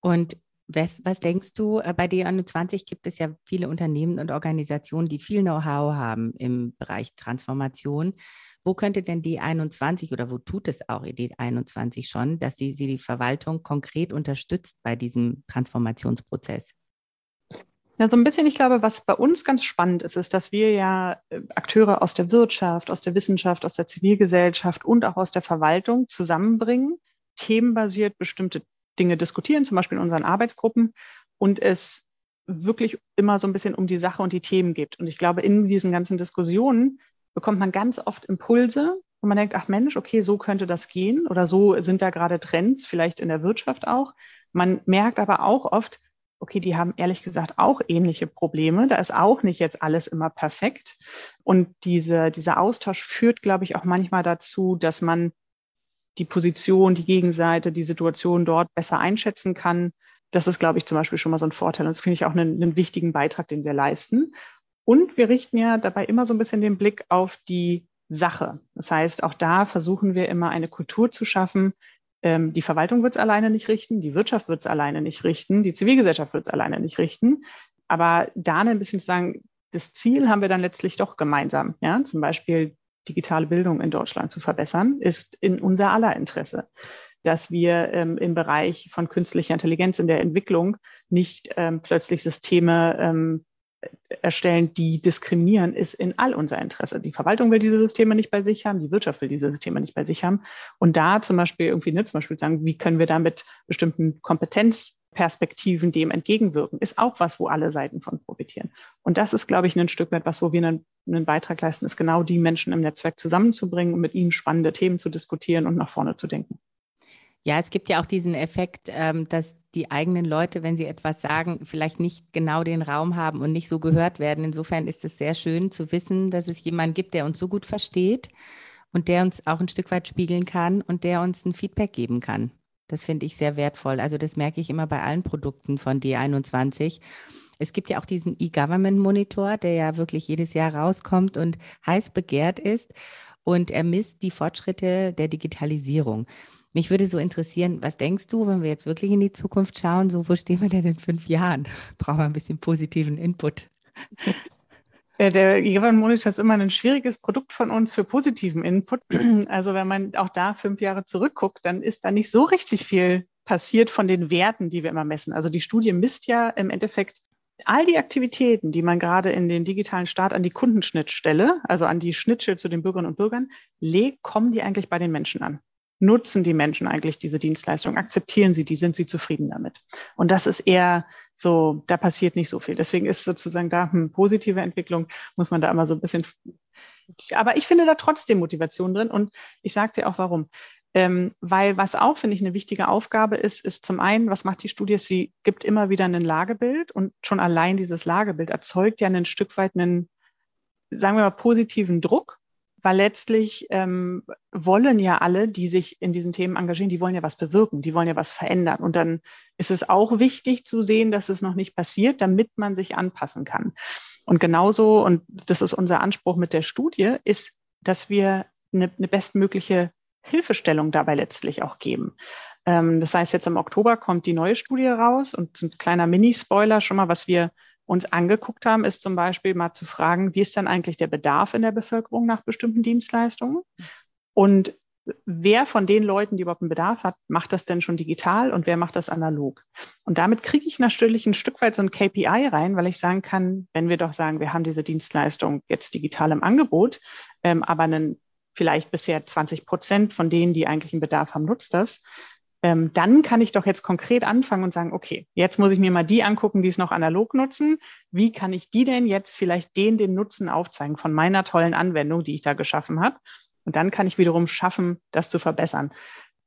Und was, was denkst du, äh, bei D21 gibt es ja viele Unternehmen und Organisationen, die viel Know-how haben im Bereich Transformation. Wo könnte denn D21 oder wo tut es auch D21 schon, dass sie, sie die Verwaltung konkret unterstützt bei diesem Transformationsprozess? Ja, so ein bisschen, ich glaube, was bei uns ganz spannend ist, ist, dass wir ja äh, Akteure aus der Wirtschaft, aus der Wissenschaft, aus der Zivilgesellschaft und auch aus der Verwaltung zusammenbringen, themenbasiert bestimmte Dinge diskutieren, zum Beispiel in unseren Arbeitsgruppen und es wirklich immer so ein bisschen um die Sache und die Themen geht. Und ich glaube, in diesen ganzen Diskussionen bekommt man ganz oft Impulse, wo man denkt, ach Mensch, okay, so könnte das gehen oder so sind da gerade Trends, vielleicht in der Wirtschaft auch. Man merkt aber auch oft, okay, die haben ehrlich gesagt auch ähnliche Probleme. Da ist auch nicht jetzt alles immer perfekt. Und diese, dieser Austausch führt, glaube ich, auch manchmal dazu, dass man die Position, die Gegenseite, die Situation dort besser einschätzen kann. Das ist, glaube ich, zum Beispiel schon mal so ein Vorteil. Und das finde ich auch einen, einen wichtigen Beitrag, den wir leisten. Und wir richten ja dabei immer so ein bisschen den Blick auf die Sache. Das heißt, auch da versuchen wir immer eine Kultur zu schaffen, ähm, die Verwaltung wird es alleine nicht richten, die Wirtschaft wird es alleine nicht richten, die Zivilgesellschaft wird es alleine nicht richten. Aber da ein bisschen zu sagen, das Ziel haben wir dann letztlich doch gemeinsam. Ja, zum Beispiel digitale Bildung in Deutschland zu verbessern, ist in unser aller Interesse dass wir ähm, im Bereich von künstlicher Intelligenz in der Entwicklung nicht ähm, plötzlich Systeme ähm, erstellen, die diskriminieren, ist in all unser Interesse. Die Verwaltung will diese Systeme nicht bei sich haben, die Wirtschaft will diese Systeme nicht bei sich haben. Und da zum Beispiel irgendwie, ne, zum Beispiel sagen, wie können wir da mit bestimmten Kompetenzperspektiven dem entgegenwirken, ist auch was, wo alle Seiten von profitieren. Und das ist, glaube ich, ein Stück weit was, wo wir einen, einen Beitrag leisten, ist genau die Menschen im Netzwerk zusammenzubringen und mit ihnen spannende Themen zu diskutieren und nach vorne zu denken. Ja, es gibt ja auch diesen Effekt, ähm, dass die eigenen Leute, wenn sie etwas sagen, vielleicht nicht genau den Raum haben und nicht so gehört werden. Insofern ist es sehr schön zu wissen, dass es jemanden gibt, der uns so gut versteht und der uns auch ein Stück weit spiegeln kann und der uns ein Feedback geben kann. Das finde ich sehr wertvoll. Also das merke ich immer bei allen Produkten von D21. Es gibt ja auch diesen E-Government Monitor, der ja wirklich jedes Jahr rauskommt und heiß begehrt ist. Und er misst die Fortschritte der Digitalisierung. Mich würde so interessieren, was denkst du, wenn wir jetzt wirklich in die Zukunft schauen, so wo stehen wir denn in fünf Jahren? Brauchen wir ein bisschen positiven Input. Der Given Monitor ist immer ein schwieriges Produkt von uns für positiven Input. Also wenn man auch da fünf Jahre zurückguckt, dann ist da nicht so richtig viel passiert von den Werten, die wir immer messen. Also die Studie misst ja im Endeffekt all die Aktivitäten, die man gerade in den digitalen Start an die Kundenschnittstelle, also an die Schnittstelle zu den Bürgerinnen und Bürgern legt, kommen die eigentlich bei den Menschen an? Nutzen die Menschen eigentlich diese Dienstleistung? Akzeptieren sie die? Sind sie zufrieden damit? Und das ist eher so, da passiert nicht so viel. Deswegen ist sozusagen da eine hm, positive Entwicklung, muss man da immer so ein bisschen. Aber ich finde da trotzdem Motivation drin und ich sage dir auch warum. Ähm, weil was auch, finde ich, eine wichtige Aufgabe ist, ist zum einen, was macht die Studie? Sie gibt immer wieder ein Lagebild und schon allein dieses Lagebild erzeugt ja ein Stück weit einen, sagen wir mal, positiven Druck, weil letztlich ähm, wollen ja alle, die sich in diesen Themen engagieren, die wollen ja was bewirken, die wollen ja was verändern. Und dann ist es auch wichtig zu sehen, dass es noch nicht passiert, damit man sich anpassen kann. Und genauso, und das ist unser Anspruch mit der Studie, ist, dass wir eine, eine bestmögliche Hilfestellung dabei letztlich auch geben. Ähm, das heißt, jetzt im Oktober kommt die neue Studie raus und ein kleiner Mini-Spoiler schon mal, was wir uns angeguckt haben, ist zum Beispiel mal zu fragen, wie ist dann eigentlich der Bedarf in der Bevölkerung nach bestimmten Dienstleistungen? Und wer von den Leuten, die überhaupt einen Bedarf hat, macht das denn schon digital und wer macht das analog? Und damit kriege ich natürlich ein Stück weit so ein KPI rein, weil ich sagen kann, wenn wir doch sagen, wir haben diese Dienstleistung jetzt digital im Angebot, ähm, aber einen vielleicht bisher 20 Prozent von denen, die eigentlich einen Bedarf haben, nutzt das, ähm, dann kann ich doch jetzt konkret anfangen und sagen, okay, jetzt muss ich mir mal die angucken, die es noch analog nutzen. Wie kann ich die denn jetzt vielleicht denen den Nutzen aufzeigen von meiner tollen Anwendung, die ich da geschaffen habe? Und dann kann ich wiederum schaffen, das zu verbessern.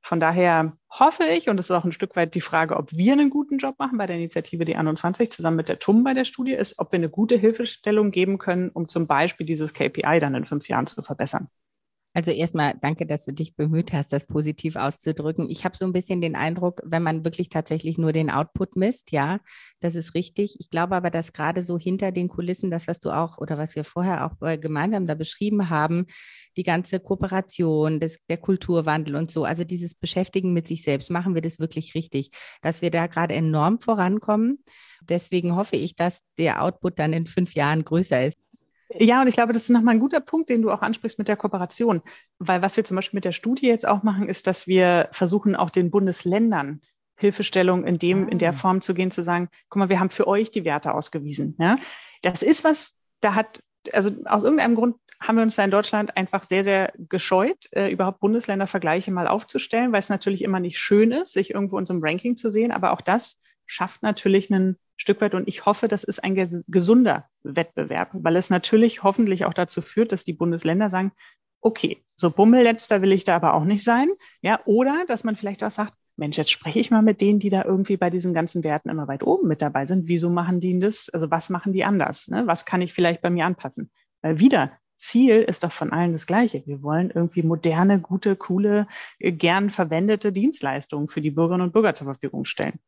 Von daher hoffe ich, und es ist auch ein Stück weit die Frage, ob wir einen guten Job machen bei der Initiative D21 zusammen mit der TUM bei der Studie, ist, ob wir eine gute Hilfestellung geben können, um zum Beispiel dieses KPI dann in fünf Jahren zu verbessern. Also erstmal danke, dass du dich bemüht hast, das positiv auszudrücken. Ich habe so ein bisschen den Eindruck, wenn man wirklich tatsächlich nur den Output misst, ja, das ist richtig. Ich glaube aber, dass gerade so hinter den Kulissen, das, was du auch oder was wir vorher auch äh, gemeinsam da beschrieben haben, die ganze Kooperation, das, der Kulturwandel und so, also dieses Beschäftigen mit sich selbst, machen wir das wirklich richtig, dass wir da gerade enorm vorankommen. Deswegen hoffe ich, dass der Output dann in fünf Jahren größer ist. Ja, und ich glaube, das ist nochmal ein guter Punkt, den du auch ansprichst mit der Kooperation. Weil was wir zum Beispiel mit der Studie jetzt auch machen, ist, dass wir versuchen, auch den Bundesländern Hilfestellung in dem, in der ah. Form zu gehen, zu sagen, guck mal, wir haben für euch die Werte ausgewiesen. Ja? Das ist was, da hat, also aus irgendeinem Grund haben wir uns da in Deutschland einfach sehr, sehr gescheut, äh, überhaupt Bundesländervergleiche mal aufzustellen, weil es natürlich immer nicht schön ist, sich irgendwo in so einem Ranking zu sehen. Aber auch das schafft natürlich einen Stück weit. Und ich hoffe, das ist ein gesunder Wettbewerb, weil es natürlich hoffentlich auch dazu führt, dass die Bundesländer sagen, okay, so Bummelletzter will ich da aber auch nicht sein. Ja, oder dass man vielleicht auch sagt, Mensch, jetzt spreche ich mal mit denen, die da irgendwie bei diesen ganzen Werten immer weit oben mit dabei sind. Wieso machen die das? Also was machen die anders? Ne? Was kann ich vielleicht bei mir anpassen? Weil wieder, Ziel ist doch von allen das gleiche. Wir wollen irgendwie moderne, gute, coole, äh, gern verwendete Dienstleistungen für die Bürgerinnen und Bürger zur Verfügung stellen.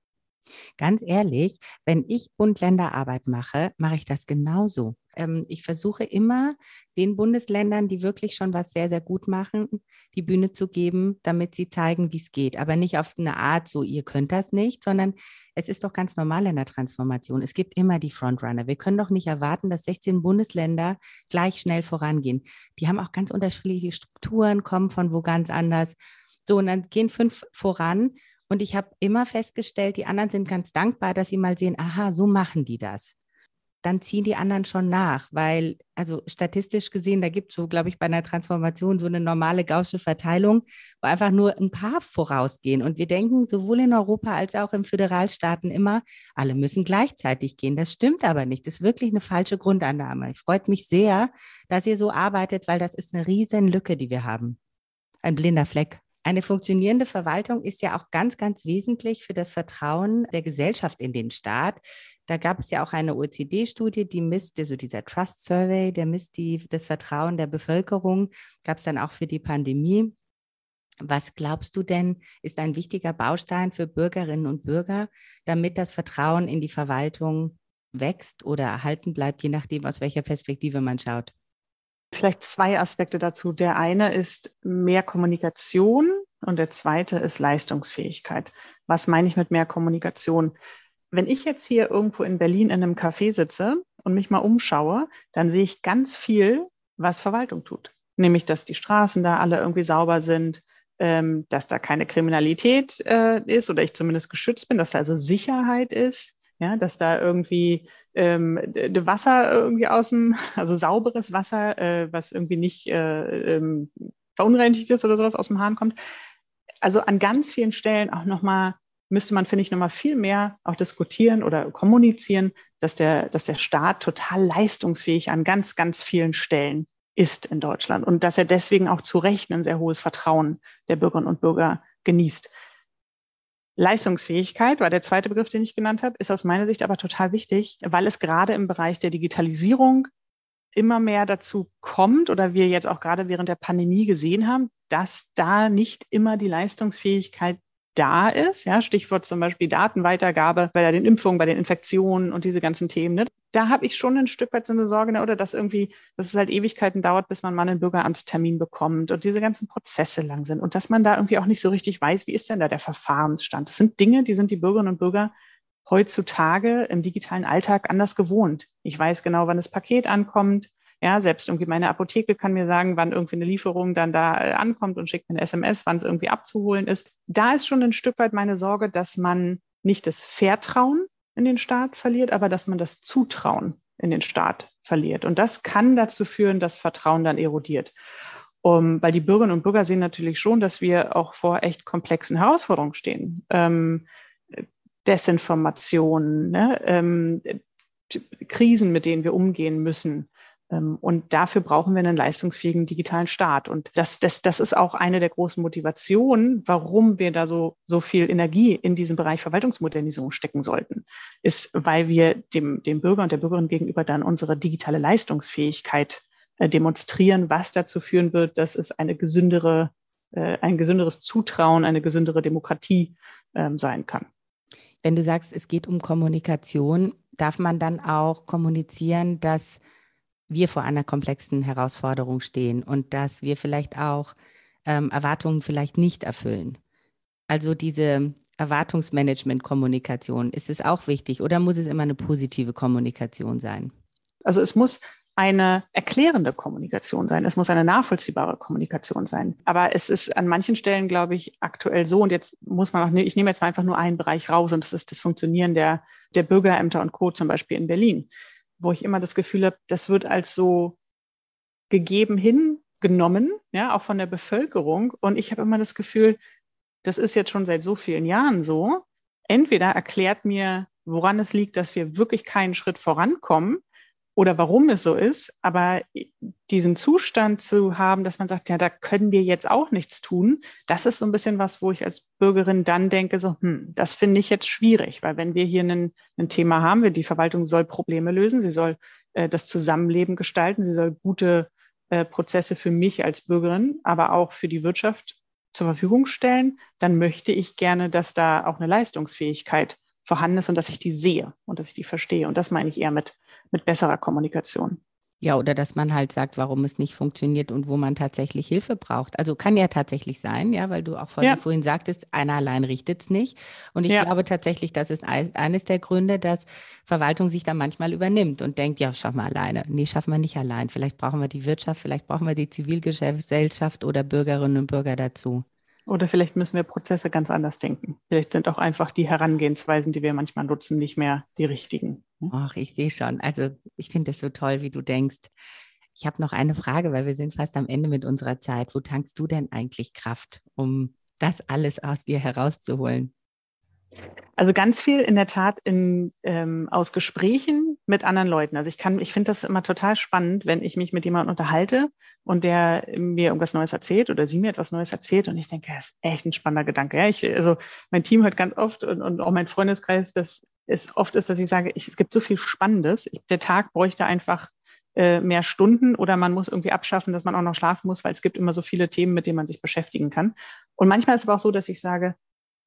Ganz ehrlich, wenn ich Bund-Länder-Arbeit mache, mache ich das genauso. Ähm, ich versuche immer, den Bundesländern, die wirklich schon was sehr, sehr gut machen, die Bühne zu geben, damit sie zeigen, wie es geht. Aber nicht auf eine Art, so ihr könnt das nicht, sondern es ist doch ganz normal in der Transformation. Es gibt immer die Frontrunner. Wir können doch nicht erwarten, dass 16 Bundesländer gleich schnell vorangehen. Die haben auch ganz unterschiedliche Strukturen, kommen von wo ganz anders. So, und dann gehen fünf voran und ich habe immer festgestellt, die anderen sind ganz dankbar, dass sie mal sehen, aha, so machen die das. Dann ziehen die anderen schon nach, weil, also statistisch gesehen, da gibt es so, glaube ich, bei einer Transformation so eine normale gaussche Verteilung, wo einfach nur ein paar vorausgehen. Und wir denken sowohl in Europa als auch in Föderalstaaten immer, alle müssen gleichzeitig gehen. Das stimmt aber nicht. Das ist wirklich eine falsche Grundannahme. Ich freut mich sehr, dass ihr so arbeitet, weil das ist eine riesen Lücke, die wir haben. Ein blinder Fleck. Eine funktionierende Verwaltung ist ja auch ganz, ganz wesentlich für das Vertrauen der Gesellschaft in den Staat. Da gab es ja auch eine OECD-Studie, die misst, also dieser Trust Survey, der misst die, das Vertrauen der Bevölkerung, gab es dann auch für die Pandemie. Was glaubst du denn, ist ein wichtiger Baustein für Bürgerinnen und Bürger, damit das Vertrauen in die Verwaltung wächst oder erhalten bleibt, je nachdem, aus welcher Perspektive man schaut? Vielleicht zwei Aspekte dazu. Der eine ist mehr Kommunikation und der zweite ist Leistungsfähigkeit. Was meine ich mit mehr Kommunikation? Wenn ich jetzt hier irgendwo in Berlin in einem Café sitze und mich mal umschaue, dann sehe ich ganz viel, was Verwaltung tut. Nämlich, dass die Straßen da alle irgendwie sauber sind, ähm, dass da keine Kriminalität äh, ist oder ich zumindest geschützt bin, dass da also Sicherheit ist, Ja, dass da irgendwie ähm, Wasser irgendwie aus dem, also sauberes Wasser, äh, was irgendwie nicht äh, ähm, verunreinigt ist oder sowas aus dem Hahn kommt. Also an ganz vielen Stellen auch nochmal müsste man, finde ich, nochmal viel mehr auch diskutieren oder kommunizieren, dass der, dass der Staat total leistungsfähig an ganz, ganz vielen Stellen ist in Deutschland und dass er deswegen auch zu Recht ein sehr hohes Vertrauen der Bürgerinnen und Bürger genießt. Leistungsfähigkeit war der zweite Begriff, den ich genannt habe, ist aus meiner Sicht aber total wichtig, weil es gerade im Bereich der Digitalisierung immer mehr dazu kommt oder wir jetzt auch gerade während der Pandemie gesehen haben, dass da nicht immer die Leistungsfähigkeit da ist. Ja, Stichwort zum Beispiel Datenweitergabe bei den Impfungen, bei den Infektionen und diese ganzen Themen. Ne? Da habe ich schon ein Stück weit so eine Sorge, ne? oder dass irgendwie, dass es halt Ewigkeiten dauert, bis man mal einen Bürgeramtstermin bekommt und diese ganzen Prozesse lang sind und dass man da irgendwie auch nicht so richtig weiß, wie ist denn da der Verfahrensstand. Das sind Dinge, die sind die Bürgerinnen und Bürger heutzutage im digitalen Alltag anders gewohnt. Ich weiß genau, wann das Paket ankommt. Ja, selbst irgendwie meine Apotheke kann mir sagen, wann irgendwie eine Lieferung dann da äh, ankommt und schickt mir eine SMS, wann es irgendwie abzuholen ist. Da ist schon ein Stück weit meine Sorge, dass man nicht das Vertrauen in den Staat verliert, aber dass man das Zutrauen in den Staat verliert. Und das kann dazu führen, dass Vertrauen dann erodiert. Um, weil die Bürgerinnen und Bürger sehen natürlich schon, dass wir auch vor echt komplexen Herausforderungen stehen. Ähm, Desinformation, ne? ähm, Krisen, mit denen wir umgehen müssen. Ähm, und dafür brauchen wir einen leistungsfähigen digitalen Staat. Und das, das, das ist auch eine der großen Motivationen, warum wir da so, so viel Energie in diesem Bereich Verwaltungsmodernisierung stecken sollten, ist, weil wir dem, dem Bürger und der Bürgerin gegenüber dann unsere digitale Leistungsfähigkeit äh, demonstrieren, was dazu führen wird, dass es eine gesündere, äh, ein gesünderes Zutrauen, eine gesündere Demokratie ähm, sein kann. Wenn du sagst, es geht um Kommunikation, darf man dann auch kommunizieren, dass wir vor einer komplexen Herausforderung stehen und dass wir vielleicht auch ähm, Erwartungen vielleicht nicht erfüllen. Also diese Erwartungsmanagement-Kommunikation, ist es auch wichtig oder muss es immer eine positive Kommunikation sein? Also es muss eine erklärende Kommunikation sein. Es muss eine nachvollziehbare Kommunikation sein. Aber es ist an manchen Stellen, glaube ich, aktuell so. Und jetzt muss man auch, ich nehme jetzt mal einfach nur einen Bereich raus und das ist das Funktionieren der, der Bürgerämter und Co. zum Beispiel in Berlin wo ich immer das Gefühl habe, das wird als so gegeben hingenommen, ja, auch von der Bevölkerung. Und ich habe immer das Gefühl, das ist jetzt schon seit so vielen Jahren so. Entweder erklärt mir, woran es liegt, dass wir wirklich keinen Schritt vorankommen, oder warum es so ist, aber diesen Zustand zu haben, dass man sagt, ja, da können wir jetzt auch nichts tun, das ist so ein bisschen was, wo ich als Bürgerin dann denke, so, hm, das finde ich jetzt schwierig, weil wenn wir hier ein, Thema haben, die Verwaltung soll Probleme lösen, sie soll äh, das Zusammenleben gestalten, sie soll gute äh, Prozesse für mich als Bürgerin, aber auch für die Wirtschaft zur Verfügung stellen, dann möchte ich gerne, dass da auch eine Leistungsfähigkeit vorhanden ist und dass ich die sehe und dass ich die verstehe. Und das meine ich eher mit, mit besserer Kommunikation. Ja, oder dass man halt sagt, warum es nicht funktioniert und wo man tatsächlich Hilfe braucht. Also kann ja tatsächlich sein, ja, weil du auch vorhin, ja. vorhin sagtest, einer allein richtet es nicht. Und ich ja. glaube tatsächlich, das ist eines der Gründe, dass Verwaltung sich dann manchmal übernimmt und denkt, ja, schaffen wir alleine. Nee, schaffen wir nicht allein. Vielleicht brauchen wir die Wirtschaft, vielleicht brauchen wir die Zivilgesellschaft oder Bürgerinnen und Bürger dazu. Oder vielleicht müssen wir Prozesse ganz anders denken. Vielleicht sind auch einfach die Herangehensweisen, die wir manchmal nutzen, nicht mehr die richtigen. Ach, ich sehe schon. Also ich finde es so toll, wie du denkst. Ich habe noch eine Frage, weil wir sind fast am Ende mit unserer Zeit. Wo tankst du denn eigentlich Kraft, um das alles aus dir herauszuholen? Also ganz viel in der Tat in, ähm, aus Gesprächen mit anderen Leuten. Also ich kann, ich finde das immer total spannend, wenn ich mich mit jemandem unterhalte und der mir irgendwas Neues erzählt oder sie mir etwas Neues erzählt und ich denke, das ist echt ein spannender Gedanke. Ja, ich, also mein Team hört ganz oft und, und auch mein Freundeskreis, dass es oft ist, dass ich sage, ich, es gibt so viel Spannendes. Der Tag bräuchte einfach äh, mehr Stunden oder man muss irgendwie abschaffen, dass man auch noch schlafen muss, weil es gibt immer so viele Themen, mit denen man sich beschäftigen kann. Und manchmal ist es aber auch so, dass ich sage,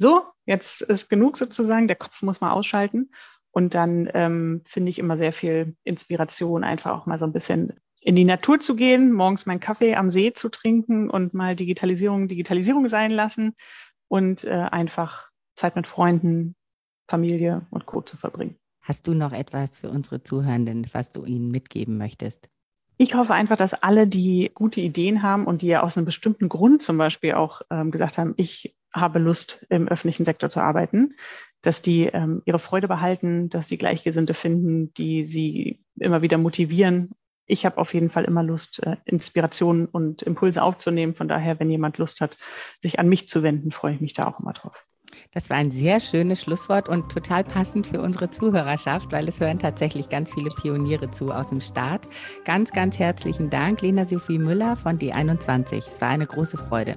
so, jetzt ist genug sozusagen, der Kopf muss mal ausschalten. Und dann ähm, finde ich immer sehr viel Inspiration, einfach auch mal so ein bisschen in die Natur zu gehen, morgens meinen Kaffee am See zu trinken und mal Digitalisierung Digitalisierung sein lassen und äh, einfach Zeit mit Freunden, Familie und Co. zu verbringen. Hast du noch etwas für unsere Zuhörenden, was du ihnen mitgeben möchtest? Ich hoffe einfach, dass alle, die gute Ideen haben und die ja aus einem bestimmten Grund zum Beispiel auch ähm, gesagt haben, ich habe Lust, im öffentlichen Sektor zu arbeiten, dass die ähm, ihre Freude behalten, dass sie Gleichgesinnte finden, die sie immer wieder motivieren. Ich habe auf jeden Fall immer Lust, äh, Inspirationen und Impulse aufzunehmen. Von daher, wenn jemand Lust hat, sich an mich zu wenden, freue ich mich da auch immer drauf. Das war ein sehr schönes Schlusswort und total passend für unsere Zuhörerschaft, weil es hören tatsächlich ganz viele Pioniere zu aus dem Staat. Ganz, ganz herzlichen Dank, Lena Sophie Müller von D21. Es war eine große Freude.